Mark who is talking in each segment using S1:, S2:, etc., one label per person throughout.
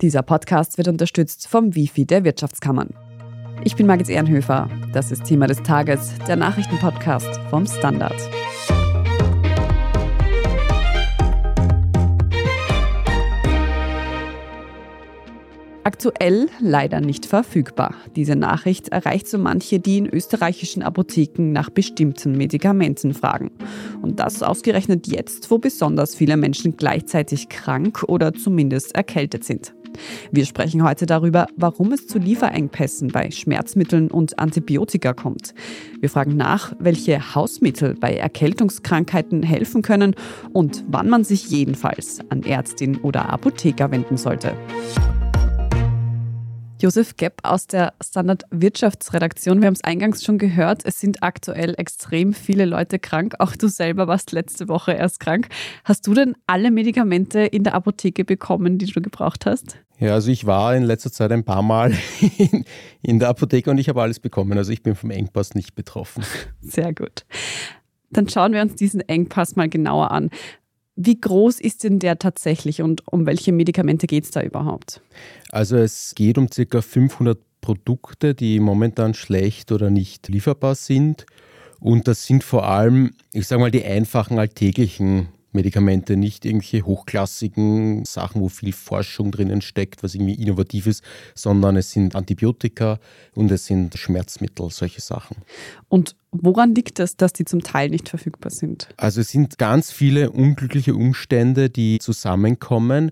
S1: Dieser Podcast wird unterstützt vom Wifi der Wirtschaftskammern. Ich bin Margit Ehrenhöfer. Das ist Thema des Tages, der Nachrichtenpodcast vom Standard. Aktuell leider nicht verfügbar. Diese Nachricht erreicht so manche, die in österreichischen Apotheken nach bestimmten Medikamenten fragen. Und das ausgerechnet jetzt, wo besonders viele Menschen gleichzeitig krank oder zumindest erkältet sind. Wir sprechen heute darüber, warum es zu Lieferengpässen bei Schmerzmitteln und Antibiotika kommt. Wir fragen nach, welche Hausmittel bei Erkältungskrankheiten helfen können und wann man sich jedenfalls an Ärztin oder Apotheker wenden sollte. Josef Gepp aus der Standard Wirtschaftsredaktion. Wir haben es eingangs schon gehört, es sind aktuell extrem viele Leute krank. Auch du selber warst letzte Woche erst krank. Hast du denn alle Medikamente in der Apotheke bekommen, die du gebraucht hast?
S2: Ja, also ich war in letzter Zeit ein paar Mal in, in der Apotheke und ich habe alles bekommen. Also ich bin vom Engpass nicht betroffen.
S1: Sehr gut. Dann schauen wir uns diesen Engpass mal genauer an. Wie groß ist denn der tatsächlich und um welche Medikamente geht es da überhaupt?
S2: Also es geht um ca. 500 Produkte, die momentan schlecht oder nicht lieferbar sind. Und das sind vor allem, ich sage mal, die einfachen alltäglichen Medikamente, nicht irgendwelche hochklassigen Sachen, wo viel Forschung drinnen steckt, was irgendwie innovativ ist, sondern es sind Antibiotika und es sind Schmerzmittel, solche Sachen.
S1: Und woran liegt es, dass die zum Teil nicht verfügbar sind?
S2: Also es sind ganz viele unglückliche Umstände, die zusammenkommen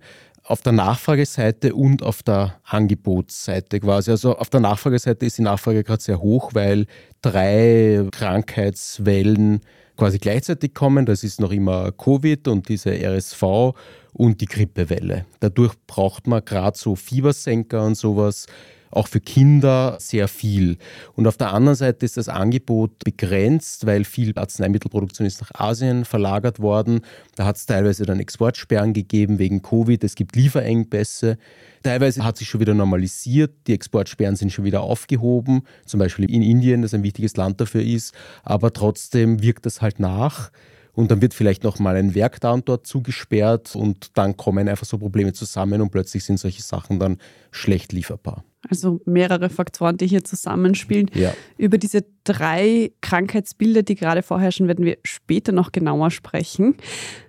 S2: auf der Nachfrageseite und auf der Angebotsseite quasi. Also auf der Nachfrageseite ist die Nachfrage gerade sehr hoch, weil drei Krankheitswellen quasi gleichzeitig kommen. Das ist noch immer Covid und diese RSV und die Grippewelle. Dadurch braucht man gerade so Fiebersenker und sowas auch für Kinder sehr viel. Und auf der anderen Seite ist das Angebot begrenzt, weil viel Arzneimittelproduktion ist nach Asien verlagert worden. Da hat es teilweise dann Exportsperren gegeben wegen Covid. Es gibt Lieferengpässe. Teilweise hat sich schon wieder normalisiert. Die Exportsperren sind schon wieder aufgehoben. Zum Beispiel in Indien, das ein wichtiges Land dafür ist. Aber trotzdem wirkt das halt nach und dann wird vielleicht noch mal ein Werk da und dort zugesperrt und dann kommen einfach so Probleme zusammen und plötzlich sind solche Sachen dann schlecht lieferbar.
S1: Also mehrere Faktoren, die hier zusammenspielen. Ja. Über diese drei Krankheitsbilder, die gerade vorherrschen, werden wir später noch genauer sprechen.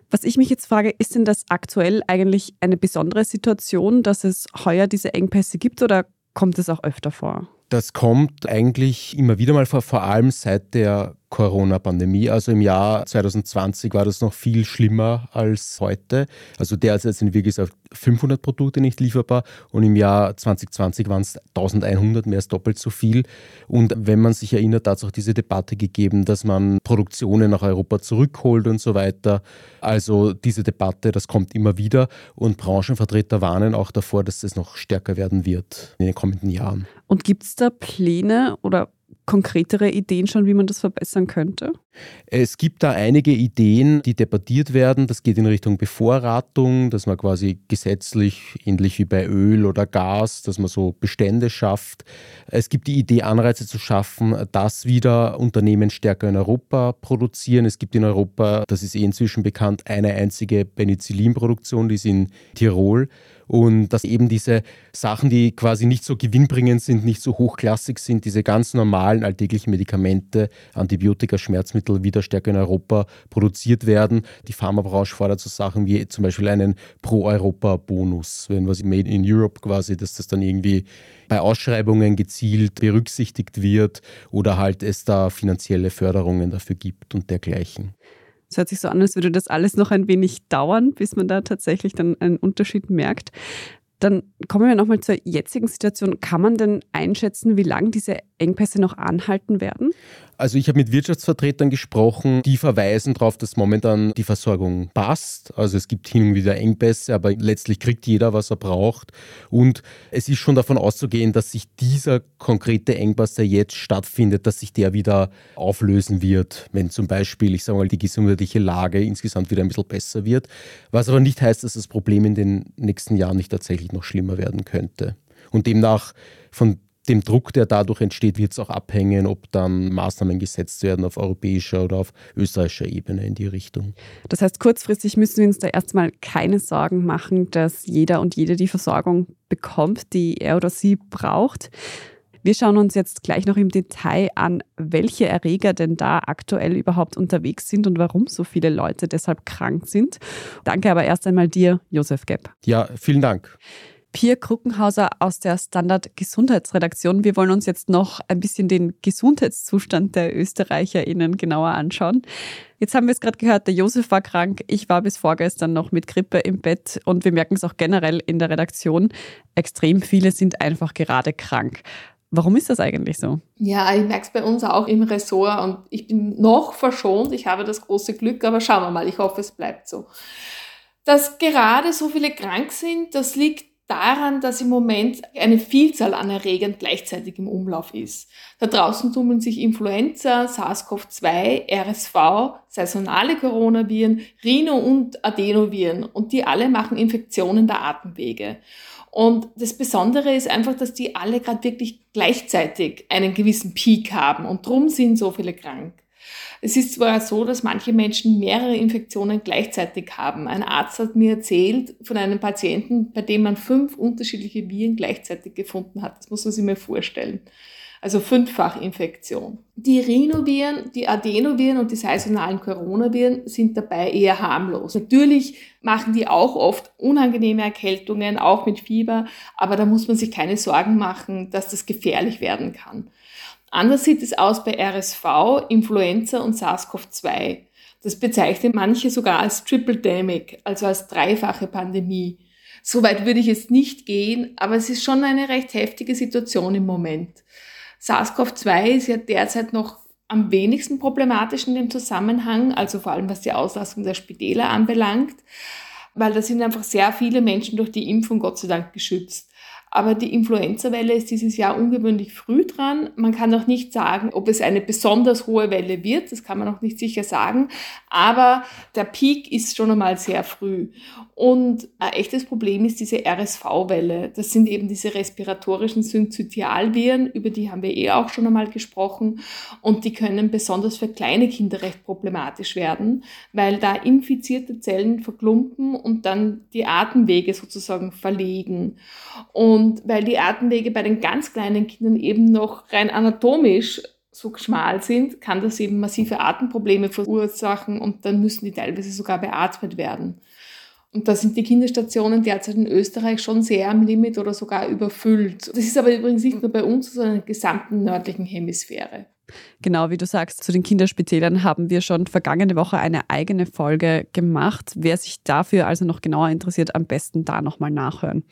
S1: Was ich mich jetzt frage, ist denn das aktuell eigentlich eine besondere Situation, dass es heuer diese Engpässe gibt oder kommt es auch öfter vor?
S2: Das kommt eigentlich immer wieder mal vor, vor allem seit der Corona-Pandemie. Also im Jahr 2020 war das noch viel schlimmer als heute. Also derzeit sind gesagt 500 Produkte nicht lieferbar und im Jahr 2020 waren es 1100, mehr als doppelt so viel. Und wenn man sich erinnert, hat es auch diese Debatte gegeben, dass man Produktionen nach Europa zurückholt und so weiter. Also diese Debatte, das kommt immer wieder und Branchenvertreter warnen auch davor, dass es noch stärker werden wird in den kommenden Jahren.
S1: Und gibt es da Pläne oder konkretere Ideen schon, wie man das verbessern könnte?
S2: Es gibt da einige Ideen, die debattiert werden. Das geht in Richtung Bevorratung, dass man quasi gesetzlich, ähnlich wie bei Öl oder Gas, dass man so Bestände schafft. Es gibt die Idee, Anreize zu schaffen, dass wieder Unternehmen stärker in Europa produzieren. Es gibt in Europa, das ist eh inzwischen bekannt, eine einzige Penicillinproduktion, die ist in Tirol und dass eben diese Sachen, die quasi nicht so gewinnbringend sind, nicht so hochklassig sind, diese ganz normalen alltäglichen Medikamente, Antibiotika, Schmerzmittel wieder stärker in Europa produziert werden. Die Pharmabranche fordert so Sachen wie zum Beispiel einen Pro-Europa-Bonus, wenn was Made in Europe quasi, dass das dann irgendwie bei Ausschreibungen gezielt berücksichtigt wird oder halt es da finanzielle Förderungen dafür gibt und dergleichen.
S1: Es hört sich so an, als würde das alles noch ein wenig dauern, bis man da tatsächlich dann einen Unterschied merkt. Dann kommen wir nochmal zur jetzigen Situation. Kann man denn einschätzen, wie lange diese Engpässe noch anhalten werden?
S2: Also ich habe mit Wirtschaftsvertretern gesprochen, die verweisen darauf, dass momentan die Versorgung passt. Also es gibt hin und wieder Engpässe, aber letztlich kriegt jeder, was er braucht. Und es ist schon davon auszugehen, dass sich dieser konkrete Engpass, der jetzt stattfindet, dass sich der wieder auflösen wird, wenn zum Beispiel, ich sage mal, die gesundheitliche Lage insgesamt wieder ein bisschen besser wird. Was aber nicht heißt, dass das Problem in den nächsten Jahren nicht tatsächlich noch schlimmer werden könnte. Und demnach von dem Druck, der dadurch entsteht, wird es auch abhängen, ob dann Maßnahmen gesetzt werden auf europäischer oder auf österreichischer Ebene in die Richtung.
S1: Das heißt, kurzfristig müssen wir uns da erstmal keine Sorgen machen, dass jeder und jede die Versorgung bekommt, die er oder sie braucht. Wir schauen uns jetzt gleich noch im Detail an, welche Erreger denn da aktuell überhaupt unterwegs sind und warum so viele Leute deshalb krank sind. Danke aber erst einmal dir, Josef Gepp.
S2: Ja, vielen Dank.
S1: Pierre Kruckenhauser aus der Standard Gesundheitsredaktion. Wir wollen uns jetzt noch ein bisschen den Gesundheitszustand der ÖsterreicherInnen genauer anschauen. Jetzt haben wir es gerade gehört, der Josef war krank, ich war bis vorgestern noch mit Grippe im Bett und wir merken es auch generell in der Redaktion. Extrem viele sind einfach gerade krank. Warum ist das eigentlich so?
S3: Ja, ich merke es bei uns auch im Ressort und ich bin noch verschont. Ich habe das große Glück, aber schauen wir mal. Ich hoffe, es bleibt so. Dass gerade so viele krank sind, das liegt daran, dass im Moment eine Vielzahl an Erregern gleichzeitig im Umlauf ist. Da draußen tummeln sich Influenza, SARS-CoV-2, RSV, saisonale Coronaviren, Rhino- und Adenoviren und die alle machen Infektionen der Atemwege. Und das Besondere ist einfach, dass die alle gerade wirklich gleichzeitig einen gewissen Peak haben und drum sind so viele krank. Es ist zwar so, dass manche Menschen mehrere Infektionen gleichzeitig haben. Ein Arzt hat mir erzählt von einem Patienten, bei dem man fünf unterschiedliche Viren gleichzeitig gefunden hat. Das muss man sich mal vorstellen also Fünffachinfektion. Die Rhinoviren, die Adenoviren und die saisonalen Coronaviren sind dabei eher harmlos. Natürlich machen die auch oft unangenehme Erkältungen, auch mit Fieber, aber da muss man sich keine Sorgen machen, dass das gefährlich werden kann. Anders sieht es aus bei RSV, Influenza und SARS-CoV-2. Das bezeichnen manche sogar als Triple-Demic, also als dreifache Pandemie. Soweit würde ich jetzt nicht gehen, aber es ist schon eine recht heftige Situation im Moment. SARS-CoV-2 ist ja derzeit noch am wenigsten problematisch in dem Zusammenhang, also vor allem was die Auslastung der Spitäler anbelangt, weil da sind einfach sehr viele Menschen durch die Impfung Gott sei Dank geschützt. Aber die Influenza-Welle ist dieses Jahr ungewöhnlich früh dran. Man kann auch nicht sagen, ob es eine besonders hohe Welle wird. Das kann man auch nicht sicher sagen. Aber der Peak ist schon einmal sehr früh. Und ein echtes Problem ist diese RSV-Welle. Das sind eben diese respiratorischen Synzytialviren, über die haben wir eh auch schon einmal gesprochen. Und die können besonders für kleine Kinder recht problematisch werden, weil da infizierte Zellen verklumpen und dann die Atemwege sozusagen verlegen. Und weil die Atemwege bei den ganz kleinen Kindern eben noch rein anatomisch so schmal sind, kann das eben massive Atemprobleme verursachen und dann müssen die teilweise sogar beatmet werden. Und da sind die Kinderstationen derzeit in Österreich schon sehr am Limit oder sogar überfüllt. Das ist aber übrigens nicht nur bei uns, sondern in der gesamten nördlichen Hemisphäre.
S1: Genau, wie du sagst, zu den Kinderspitälern haben wir schon vergangene Woche eine eigene Folge gemacht. Wer sich dafür also noch genauer interessiert, am besten da nochmal nachhören.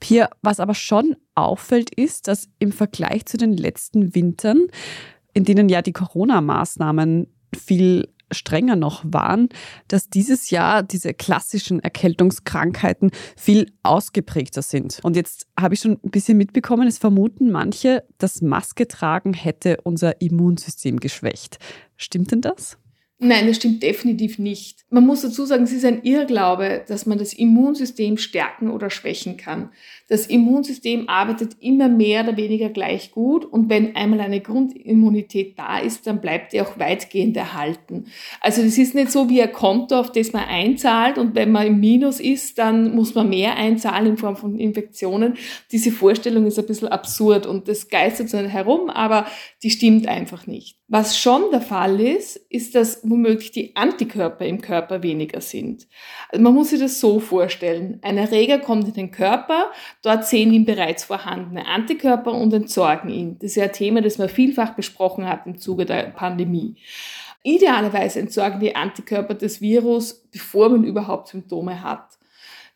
S1: Pia, was aber schon auffällt, ist, dass im Vergleich zu den letzten Wintern, in denen ja die Corona-Maßnahmen viel strenger noch waren, dass dieses Jahr diese klassischen Erkältungskrankheiten viel ausgeprägter sind. Und jetzt habe ich schon ein bisschen mitbekommen, es vermuten manche, dass Maske tragen hätte unser Immunsystem geschwächt. Stimmt denn das?
S3: Nein, das stimmt definitiv nicht. Man muss dazu sagen, es ist ein Irrglaube, dass man das Immunsystem stärken oder schwächen kann. Das Immunsystem arbeitet immer mehr oder weniger gleich gut und wenn einmal eine Grundimmunität da ist, dann bleibt die auch weitgehend erhalten. Also das ist nicht so wie ein Konto, auf das man einzahlt und wenn man im Minus ist, dann muss man mehr einzahlen in Form von Infektionen. Diese Vorstellung ist ein bisschen absurd und das geistert so herum, aber die stimmt einfach nicht. Was schon der Fall ist, ist, dass womöglich die Antikörper im Körper weniger sind. Also man muss sich das so vorstellen. Ein Erreger kommt in den Körper, Dort sehen ihn bereits vorhandene Antikörper und entsorgen ihn. Das ist ja ein Thema, das man vielfach besprochen hat im Zuge der Pandemie. Idealerweise entsorgen die Antikörper das Virus, bevor man überhaupt Symptome hat.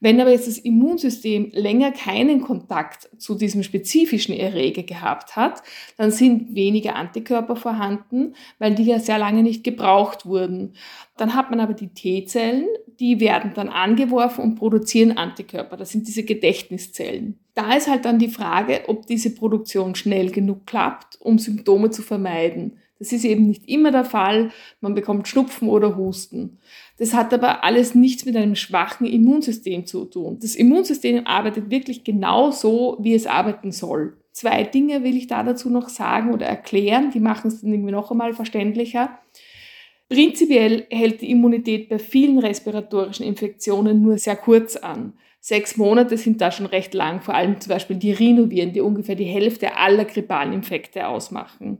S3: Wenn aber jetzt das Immunsystem länger keinen Kontakt zu diesem spezifischen Erreger gehabt hat, dann sind weniger Antikörper vorhanden, weil die ja sehr lange nicht gebraucht wurden. Dann hat man aber die T-Zellen, die werden dann angeworfen und produzieren Antikörper. Das sind diese Gedächtniszellen. Da ist halt dann die Frage, ob diese Produktion schnell genug klappt, um Symptome zu vermeiden. Das ist eben nicht immer der Fall. Man bekommt Schnupfen oder Husten. Das hat aber alles nichts mit einem schwachen Immunsystem zu tun. Das Immunsystem arbeitet wirklich genau so, wie es arbeiten soll. Zwei Dinge will ich da dazu noch sagen oder erklären, die machen es dann irgendwie noch einmal verständlicher. Prinzipiell hält die Immunität bei vielen respiratorischen Infektionen nur sehr kurz an. Sechs Monate sind da schon recht lang, vor allem zum Beispiel die Rhinoviren, die ungefähr die Hälfte aller grippalen Infekte ausmachen.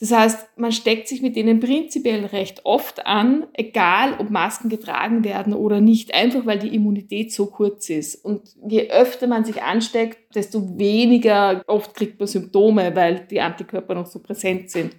S3: Das heißt, man steckt sich mit denen prinzipiell recht oft an, egal ob Masken getragen werden oder nicht, einfach weil die Immunität so kurz ist. Und je öfter man sich ansteckt, desto weniger oft kriegt man Symptome, weil die Antikörper noch so präsent sind.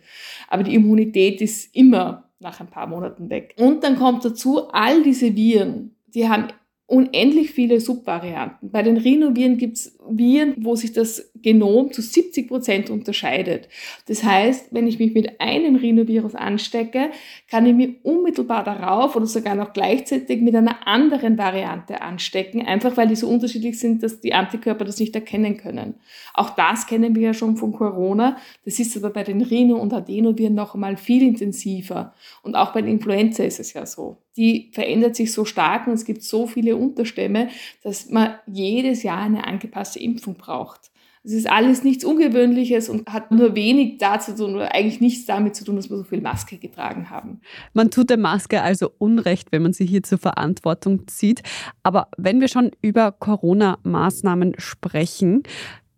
S3: Aber die Immunität ist immer nach ein paar Monaten weg. Und dann kommt dazu, all diese Viren, die haben unendlich viele Subvarianten. Bei den Rhinoviren gibt es Viren, wo sich das Genom zu 70 Prozent unterscheidet. Das heißt, wenn ich mich mit einem Rhinovirus anstecke, kann ich mich unmittelbar darauf oder sogar noch gleichzeitig mit einer anderen Variante anstecken, einfach weil die so unterschiedlich sind, dass die Antikörper das nicht erkennen können. Auch das kennen wir ja schon von Corona. Das ist aber bei den Rhino- und Adenoviren noch einmal viel intensiver. Und auch bei den Influenza ist es ja so. Die verändert sich so stark und es gibt so viele Unterstämme, dass man jedes Jahr eine angepasste Impfung braucht. Es ist alles nichts Ungewöhnliches und hat nur wenig dazu zu tun oder eigentlich nichts damit zu tun, dass wir so viel Maske getragen haben.
S1: Man tut der Maske also Unrecht, wenn man sie hier zur Verantwortung zieht. Aber wenn wir schon über Corona-Maßnahmen sprechen,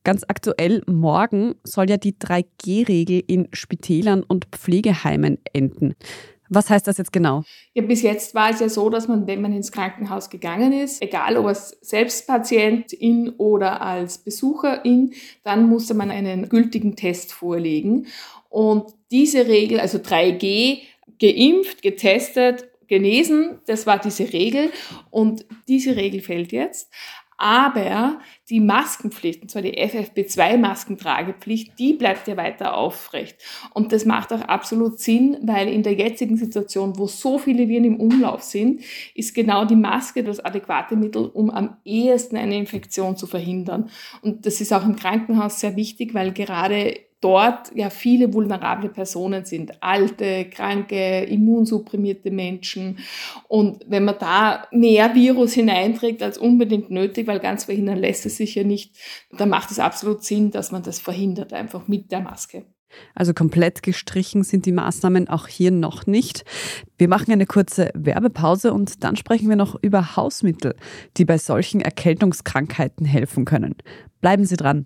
S1: Ganz aktuell, morgen soll ja die 3G-Regel in Spitälern und Pflegeheimen enden. Was heißt das jetzt genau?
S3: Ja, bis jetzt war es ja so, dass man, wenn man ins Krankenhaus gegangen ist, egal ob als Selbstpatientin oder als Besucherin, dann musste man einen gültigen Test vorlegen. Und diese Regel, also 3G, geimpft, getestet, genesen, das war diese Regel. Und diese Regel fällt jetzt. Aber die Maskenpflicht, und zwar die FFP2-Maskentragepflicht, die bleibt ja weiter aufrecht. Und das macht auch absolut Sinn, weil in der jetzigen Situation, wo so viele Viren im Umlauf sind, ist genau die Maske das adäquate Mittel, um am ehesten eine Infektion zu verhindern. Und das ist auch im Krankenhaus sehr wichtig, weil gerade dort ja viele vulnerable Personen sind, alte, kranke, immunsupprimierte Menschen. Und wenn man da mehr Virus hineinträgt als unbedingt nötig, weil ganz verhindern lässt es sich ja nicht, dann macht es absolut Sinn, dass man das verhindert, einfach mit der Maske.
S1: Also komplett gestrichen sind die Maßnahmen auch hier noch nicht. Wir machen eine kurze Werbepause und dann sprechen wir noch über Hausmittel, die bei solchen Erkältungskrankheiten helfen können. Bleiben Sie dran.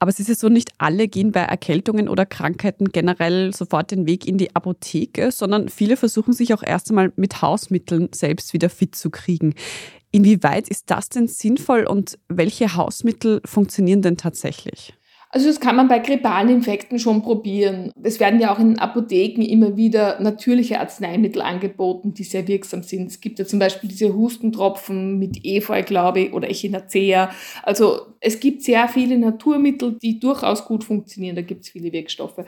S1: Aber es ist ja so, nicht alle gehen bei Erkältungen oder Krankheiten generell sofort den Weg in die Apotheke, sondern viele versuchen sich auch erst einmal mit Hausmitteln selbst wieder fit zu kriegen. Inwieweit ist das denn sinnvoll und welche Hausmittel funktionieren denn tatsächlich?
S3: Also das kann man bei grippalen Infekten schon probieren. Es werden ja auch in Apotheken immer wieder natürliche Arzneimittel angeboten, die sehr wirksam sind. Es gibt ja zum Beispiel diese Hustentropfen mit Efeu, glaube ich, oder Echinacea. Also es gibt sehr viele Naturmittel, die durchaus gut funktionieren. Da gibt es viele Wirkstoffe.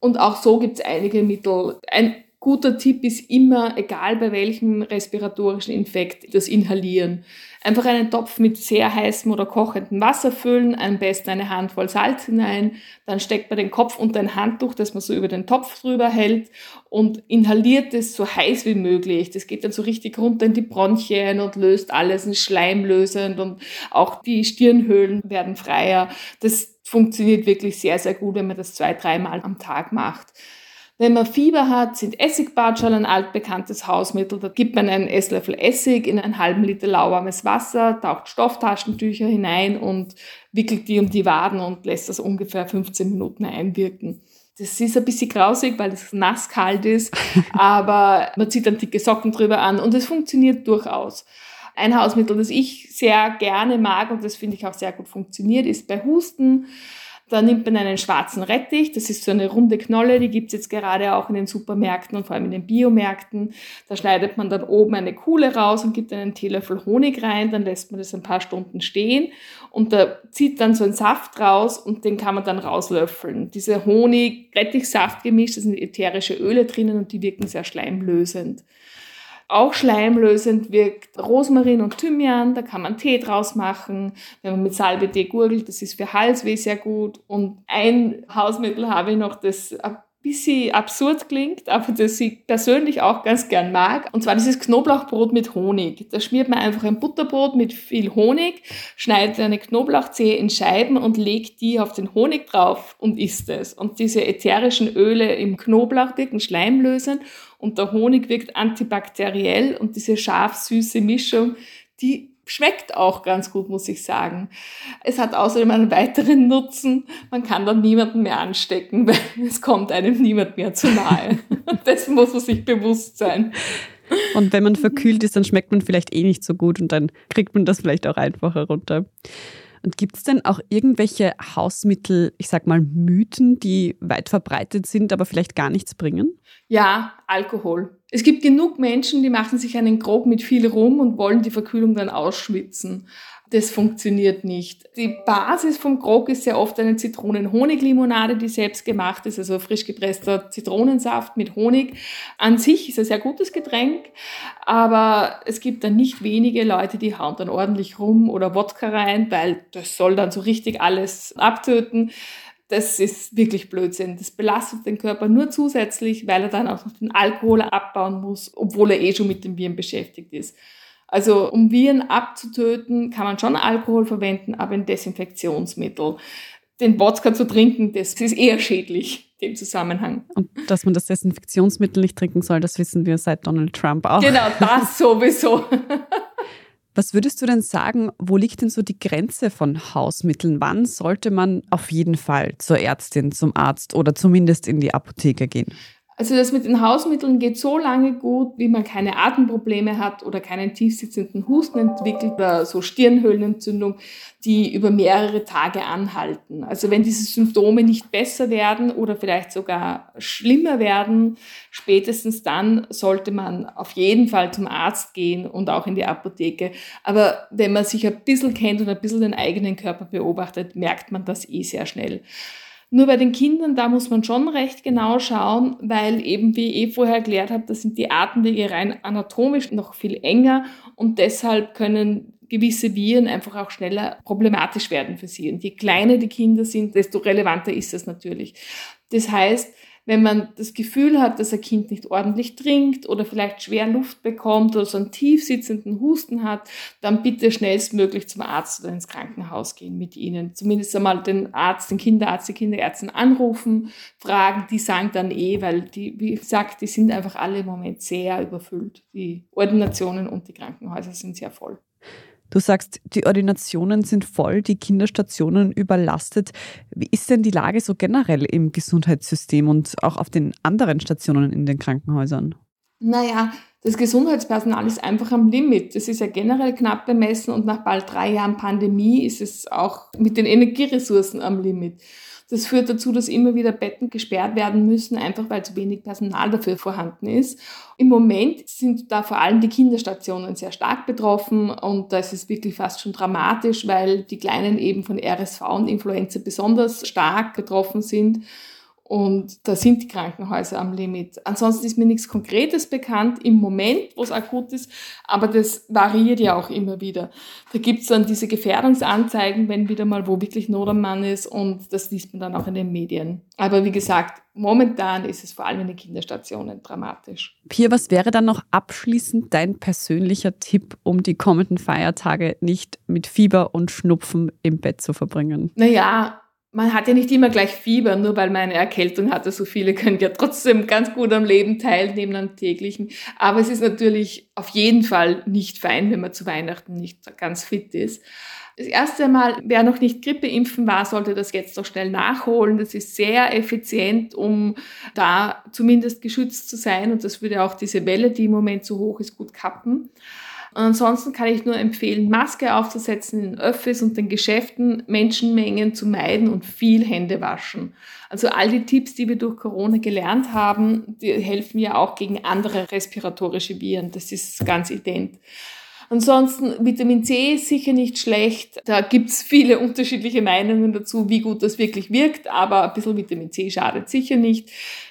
S3: Und auch so gibt es einige Mittel. Ein guter Tipp ist immer, egal bei welchem respiratorischen Infekt, das Inhalieren. Einfach einen Topf mit sehr heißem oder kochendem Wasser füllen, am besten eine Handvoll Salz hinein, dann steckt man den Kopf unter ein Handtuch, das man so über den Topf drüber hält und inhaliert es so heiß wie möglich. Das geht dann so richtig runter in die Bronchien und löst alles, ein schleimlösend und auch die Stirnhöhlen werden freier. Das funktioniert wirklich sehr, sehr gut, wenn man das zwei, dreimal am Tag macht. Wenn man Fieber hat, sind Essigbatschal ein altbekanntes Hausmittel. Da gibt man einen Esslöffel Essig in einen halben Liter lauwarmes Wasser, taucht Stofftaschentücher hinein und wickelt die um die Waden und lässt das ungefähr 15 Minuten einwirken. Das ist ein bisschen grausig, weil es nass kalt ist, aber man zieht dann dicke Socken drüber an und es funktioniert durchaus. Ein Hausmittel, das ich sehr gerne mag und das finde ich auch sehr gut funktioniert, ist bei Husten da nimmt man einen schwarzen Rettich, das ist so eine runde Knolle, die gibt's jetzt gerade auch in den Supermärkten und vor allem in den Biomärkten. Da schneidet man dann oben eine Kuhle raus und gibt einen Teelöffel Honig rein, dann lässt man das ein paar Stunden stehen und da zieht dann so ein Saft raus und den kann man dann rauslöffeln. Diese Honig-Rettich-Saft gemischt, da sind ätherische Öle drinnen und die wirken sehr schleimlösend. Auch schleimlösend wirkt. Rosmarin und Thymian, da kann man Tee draus machen. Wenn man mit Salbe-Tee gurgelt, das ist für Halsweh sehr gut. Und ein Hausmittel habe ich noch, das bisschen absurd klingt, aber das ich persönlich auch ganz gern mag. Und zwar dieses Knoblauchbrot mit Honig. Da schmiert man einfach ein Butterbrot mit viel Honig, schneidet eine Knoblauchzehe in Scheiben und legt die auf den Honig drauf und isst es. Und diese ätherischen Öle im Knoblauch wirken schleimlösend und der Honig wirkt antibakteriell und diese scharf-süße Mischung, die schmeckt auch ganz gut, muss ich sagen. Es hat außerdem einen weiteren Nutzen. Man kann dann niemanden mehr anstecken, weil es kommt einem niemand mehr zu nahe. Dessen muss man sich bewusst sein.
S1: Und wenn man verkühlt ist, dann schmeckt man vielleicht eh nicht so gut und dann kriegt man das vielleicht auch einfacher runter. Und gibt es denn auch irgendwelche Hausmittel, ich sag mal Mythen, die weit verbreitet sind, aber vielleicht gar nichts bringen?
S3: Ja, Alkohol. Es gibt genug Menschen, die machen sich einen Grog mit viel Rum und wollen die Verkühlung dann ausschwitzen. Das funktioniert nicht. Die Basis vom Grog ist sehr oft eine Zitronen-Honig-Limonade, die selbst gemacht ist, also frisch gepresster Zitronensaft mit Honig. An sich ist ein sehr gutes Getränk, aber es gibt dann nicht wenige Leute, die hauen dann ordentlich rum oder Wodka rein, weil das soll dann so richtig alles abtöten. Das ist wirklich Blödsinn. Das belastet den Körper nur zusätzlich, weil er dann auch noch den Alkohol abbauen muss, obwohl er eh schon mit den Viren beschäftigt ist. Also um Viren abzutöten, kann man schon Alkohol verwenden, aber ein Desinfektionsmittel. Den Wodka zu trinken, das ist eher schädlich im Zusammenhang.
S1: Und dass man das Desinfektionsmittel nicht trinken soll, das wissen wir seit Donald Trump auch.
S3: Genau, das sowieso.
S1: Was würdest du denn sagen, wo liegt denn so die Grenze von Hausmitteln? Wann sollte man auf jeden Fall zur Ärztin, zum Arzt oder zumindest in die Apotheke gehen?
S3: Also das mit den Hausmitteln geht so lange gut, wie man keine Atemprobleme hat oder keinen tiefsitzenden Husten entwickelt oder so Stirnhöhlenentzündung, die über mehrere Tage anhalten. Also wenn diese Symptome nicht besser werden oder vielleicht sogar schlimmer werden, spätestens dann sollte man auf jeden Fall zum Arzt gehen und auch in die Apotheke. Aber wenn man sich ein bisschen kennt und ein bisschen den eigenen Körper beobachtet, merkt man das eh sehr schnell. Nur bei den Kindern, da muss man schon recht genau schauen, weil eben, wie ich eh vorher erklärt habe, da sind die Atemwege rein anatomisch noch viel enger und deshalb können gewisse Viren einfach auch schneller problematisch werden für sie. Und je kleiner die Kinder sind, desto relevanter ist das natürlich. Das heißt, wenn man das Gefühl hat, dass ein Kind nicht ordentlich trinkt oder vielleicht schwer Luft bekommt oder so einen tief sitzenden Husten hat, dann bitte schnellstmöglich zum Arzt oder ins Krankenhaus gehen mit ihnen. Zumindest einmal den Arzt, den Kinderarzt, die Kinderärztin anrufen, fragen, die sagen dann eh, weil die, wie gesagt, die sind einfach alle im Moment sehr überfüllt. Die Ordinationen und die Krankenhäuser sind sehr voll.
S1: Du sagst, die Ordinationen sind voll, die Kinderstationen überlastet. Wie ist denn die Lage so generell im Gesundheitssystem und auch auf den anderen Stationen in den Krankenhäusern?
S3: Naja, das Gesundheitspersonal ist einfach am Limit. Das ist ja generell knapp bemessen und nach bald drei Jahren Pandemie ist es auch mit den Energieressourcen am Limit. Das führt dazu, dass immer wieder Betten gesperrt werden müssen, einfach weil zu wenig Personal dafür vorhanden ist. Im Moment sind da vor allem die Kinderstationen sehr stark betroffen und da ist wirklich fast schon dramatisch, weil die Kleinen eben von RSV und Influenza besonders stark betroffen sind. Und da sind die Krankenhäuser am Limit. Ansonsten ist mir nichts Konkretes bekannt im Moment, wo es akut ist, aber das variiert ja auch immer wieder. Da gibt es dann diese Gefährdungsanzeigen, wenn wieder mal wo wirklich Not am Mann ist und das liest man dann auch in den Medien. Aber wie gesagt, momentan ist es vor allem in den Kinderstationen dramatisch.
S1: Pia, was wäre dann noch abschließend dein persönlicher Tipp, um die kommenden Feiertage nicht mit Fieber und Schnupfen im Bett zu verbringen?
S3: Naja, man hat ja nicht immer gleich Fieber, nur weil man eine Erkältung hatte. So viele können ja trotzdem ganz gut am Leben teilnehmen, am täglichen. Aber es ist natürlich auf jeden Fall nicht fein, wenn man zu Weihnachten nicht ganz fit ist. Das erste Mal, wer noch nicht Grippeimpfen war, sollte das jetzt doch schnell nachholen. Das ist sehr effizient, um da zumindest geschützt zu sein. Und das würde auch diese Welle, die im Moment so hoch ist, gut kappen. Und ansonsten kann ich nur empfehlen, Maske aufzusetzen in Öffis und den Geschäften, Menschenmengen zu meiden und viel Hände waschen. Also all die Tipps, die wir durch Corona gelernt haben, die helfen ja auch gegen andere respiratorische Viren. Das ist ganz ident. Ansonsten Vitamin C ist sicher nicht schlecht. Da gibt's viele unterschiedliche Meinungen dazu, wie gut das wirklich wirkt, aber ein bisschen Vitamin C schadet sicher nicht.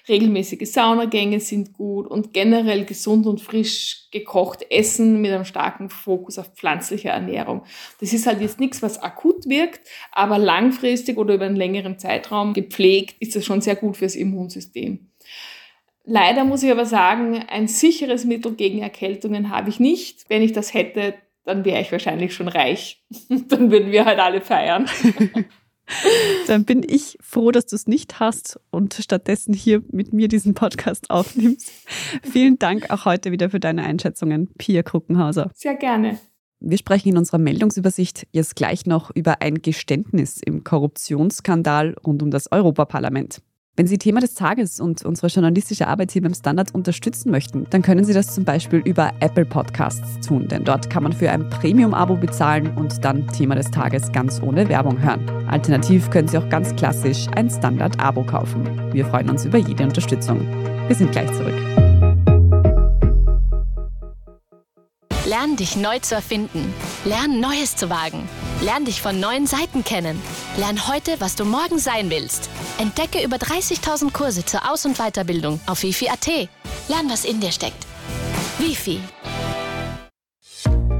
S3: Regelmäßige Saunagänge sind gut und generell gesund und frisch gekocht essen mit einem starken Fokus auf pflanzliche Ernährung. Das ist halt jetzt nichts, was akut wirkt, aber langfristig oder über einen längeren Zeitraum gepflegt ist das schon sehr gut fürs Immunsystem. Leider muss ich aber sagen, ein sicheres Mittel gegen Erkältungen habe ich nicht. Wenn ich das hätte, dann wäre ich wahrscheinlich schon reich. dann würden wir halt alle feiern.
S1: Dann bin ich froh, dass du es nicht hast und stattdessen hier mit mir diesen Podcast aufnimmst. Vielen Dank auch heute wieder für deine Einschätzungen, Pia Kruckenhauser.
S3: Sehr gerne.
S1: Wir sprechen in unserer Meldungsübersicht jetzt gleich noch über ein Geständnis im Korruptionsskandal rund um das Europaparlament. Wenn Sie Thema des Tages und unsere journalistische Arbeit hier beim Standard unterstützen möchten, dann können Sie das zum Beispiel über Apple Podcasts tun, denn dort kann man für ein Premium-Abo bezahlen und dann Thema des Tages ganz ohne Werbung hören. Alternativ können Sie auch ganz klassisch ein Standard-Abo kaufen. Wir freuen uns über jede Unterstützung. Wir sind gleich zurück.
S4: Lern dich neu zu erfinden. Lern Neues zu wagen. Lern dich von neuen Seiten kennen. Lern heute, was du morgen sein willst. Entdecke über 30.000 Kurse zur Aus- und Weiterbildung auf wifi.at. Lern, was in dir steckt. Wifi.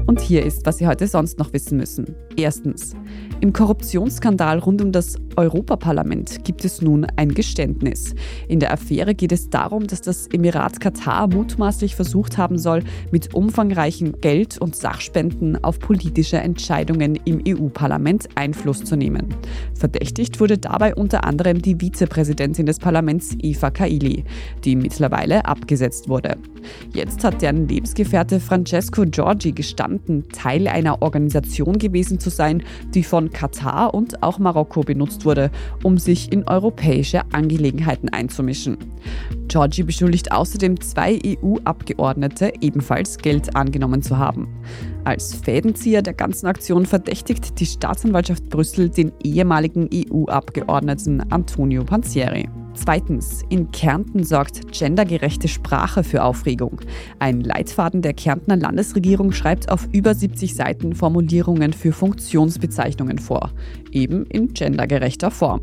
S1: Und hier ist, was Sie heute sonst noch wissen müssen. Erstens. Im Korruptionsskandal rund um das Europaparlament gibt es nun ein Geständnis. In der Affäre geht es darum, dass das Emirat Katar mutmaßlich versucht haben soll, mit umfangreichen Geld- und Sachspenden auf politische Entscheidungen im EU-Parlament Einfluss zu nehmen. Verdächtigt wurde dabei unter anderem die Vizepräsidentin des Parlaments Eva Kaili, die mittlerweile abgesetzt wurde. Jetzt hat deren Lebensgefährte Francesco Giorgi gestanden, Teil einer Organisation gewesen zu sein, die von Katar und auch Marokko benutzt wurde, um sich in europäische Angelegenheiten einzumischen. Giorgi beschuldigt außerdem zwei EU-Abgeordnete, ebenfalls Geld angenommen zu haben. Als Fädenzieher der ganzen Aktion verdächtigt die Staatsanwaltschaft Brüssel den ehemaligen EU-Abgeordneten Antonio Panzieri. Zweitens, in Kärnten sorgt gendergerechte Sprache für Aufregung. Ein Leitfaden der Kärntner Landesregierung schreibt auf über 70 Seiten Formulierungen für Funktionsbezeichnungen vor, eben in gendergerechter Form.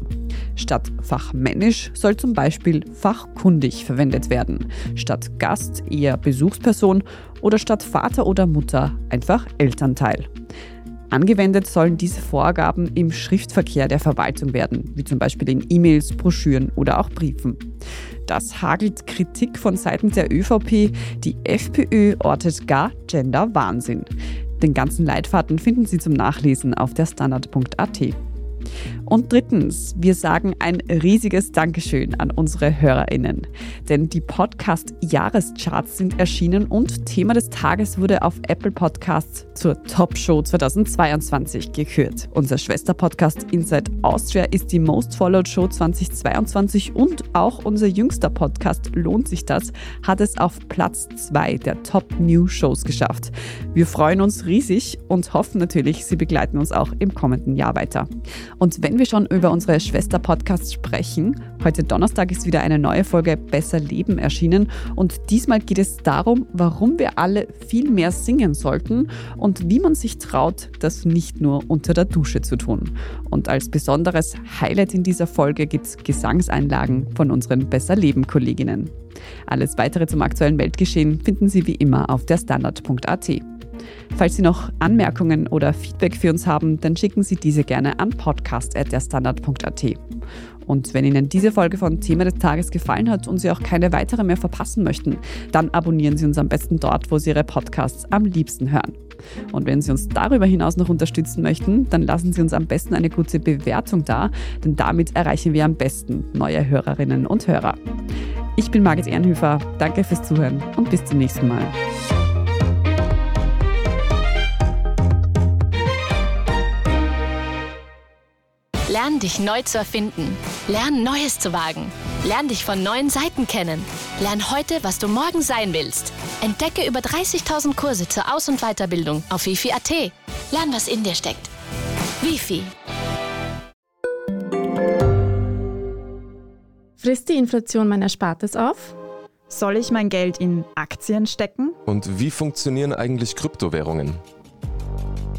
S1: Statt fachmännisch soll zum Beispiel fachkundig verwendet werden, statt Gast eher Besuchsperson oder statt Vater oder Mutter einfach Elternteil. Angewendet sollen diese Vorgaben im Schriftverkehr der Verwaltung werden, wie zum Beispiel in E-Mails, Broschüren oder auch Briefen. Das hagelt Kritik von Seiten der ÖVP. Die FPÖ ortet gar Gender-Wahnsinn. Den ganzen Leitfaden finden Sie zum Nachlesen auf der Standard.at. Und drittens, wir sagen ein riesiges Dankeschön an unsere HörerInnen. Denn die Podcast-Jahrescharts sind erschienen und Thema des Tages wurde auf Apple Podcasts zur Top Show 2022 gekürt. Unser Schwesterpodcast Inside Austria ist die Most Followed Show 2022 und auch unser jüngster Podcast Lohnt sich das hat es auf Platz 2 der Top New Shows geschafft. Wir freuen uns riesig und hoffen natürlich, Sie begleiten uns auch im kommenden Jahr weiter. Und wenn wir schon über unsere Schwester-Podcasts sprechen, heute Donnerstag ist wieder eine neue Folge Besser Leben erschienen und diesmal geht es darum, warum wir alle viel mehr singen sollten und wie man sich traut, das nicht nur unter der Dusche zu tun. Und als besonderes Highlight in dieser Folge gibt es Gesangseinlagen von unseren Besser Leben-Kolleginnen. Alles weitere zum aktuellen Weltgeschehen finden Sie wie immer auf der Standard.at. Falls Sie noch Anmerkungen oder Feedback für uns haben, dann schicken Sie diese gerne an podcast.derstandard.at. Und wenn Ihnen diese Folge von Thema des Tages gefallen hat und Sie auch keine weitere mehr verpassen möchten, dann abonnieren Sie uns am besten dort, wo Sie Ihre Podcasts am liebsten hören. Und wenn Sie uns darüber hinaus noch unterstützen möchten, dann lassen Sie uns am besten eine gute Bewertung da, denn damit erreichen wir am besten neue Hörerinnen und Hörer. Ich bin Margit Ehrenhöfer, danke fürs Zuhören und bis zum nächsten Mal.
S4: Lern dich neu zu erfinden. Lern Neues zu wagen. Lern dich von neuen Seiten kennen. Lern heute, was du morgen sein willst. Entdecke über 30.000 Kurse zur Aus- und Weiterbildung auf wifi.at. Lern, was in dir steckt. Wifi.
S5: Frisst die Inflation mein Erspartes auf? Soll ich mein Geld in Aktien stecken?
S6: Und wie funktionieren eigentlich Kryptowährungen?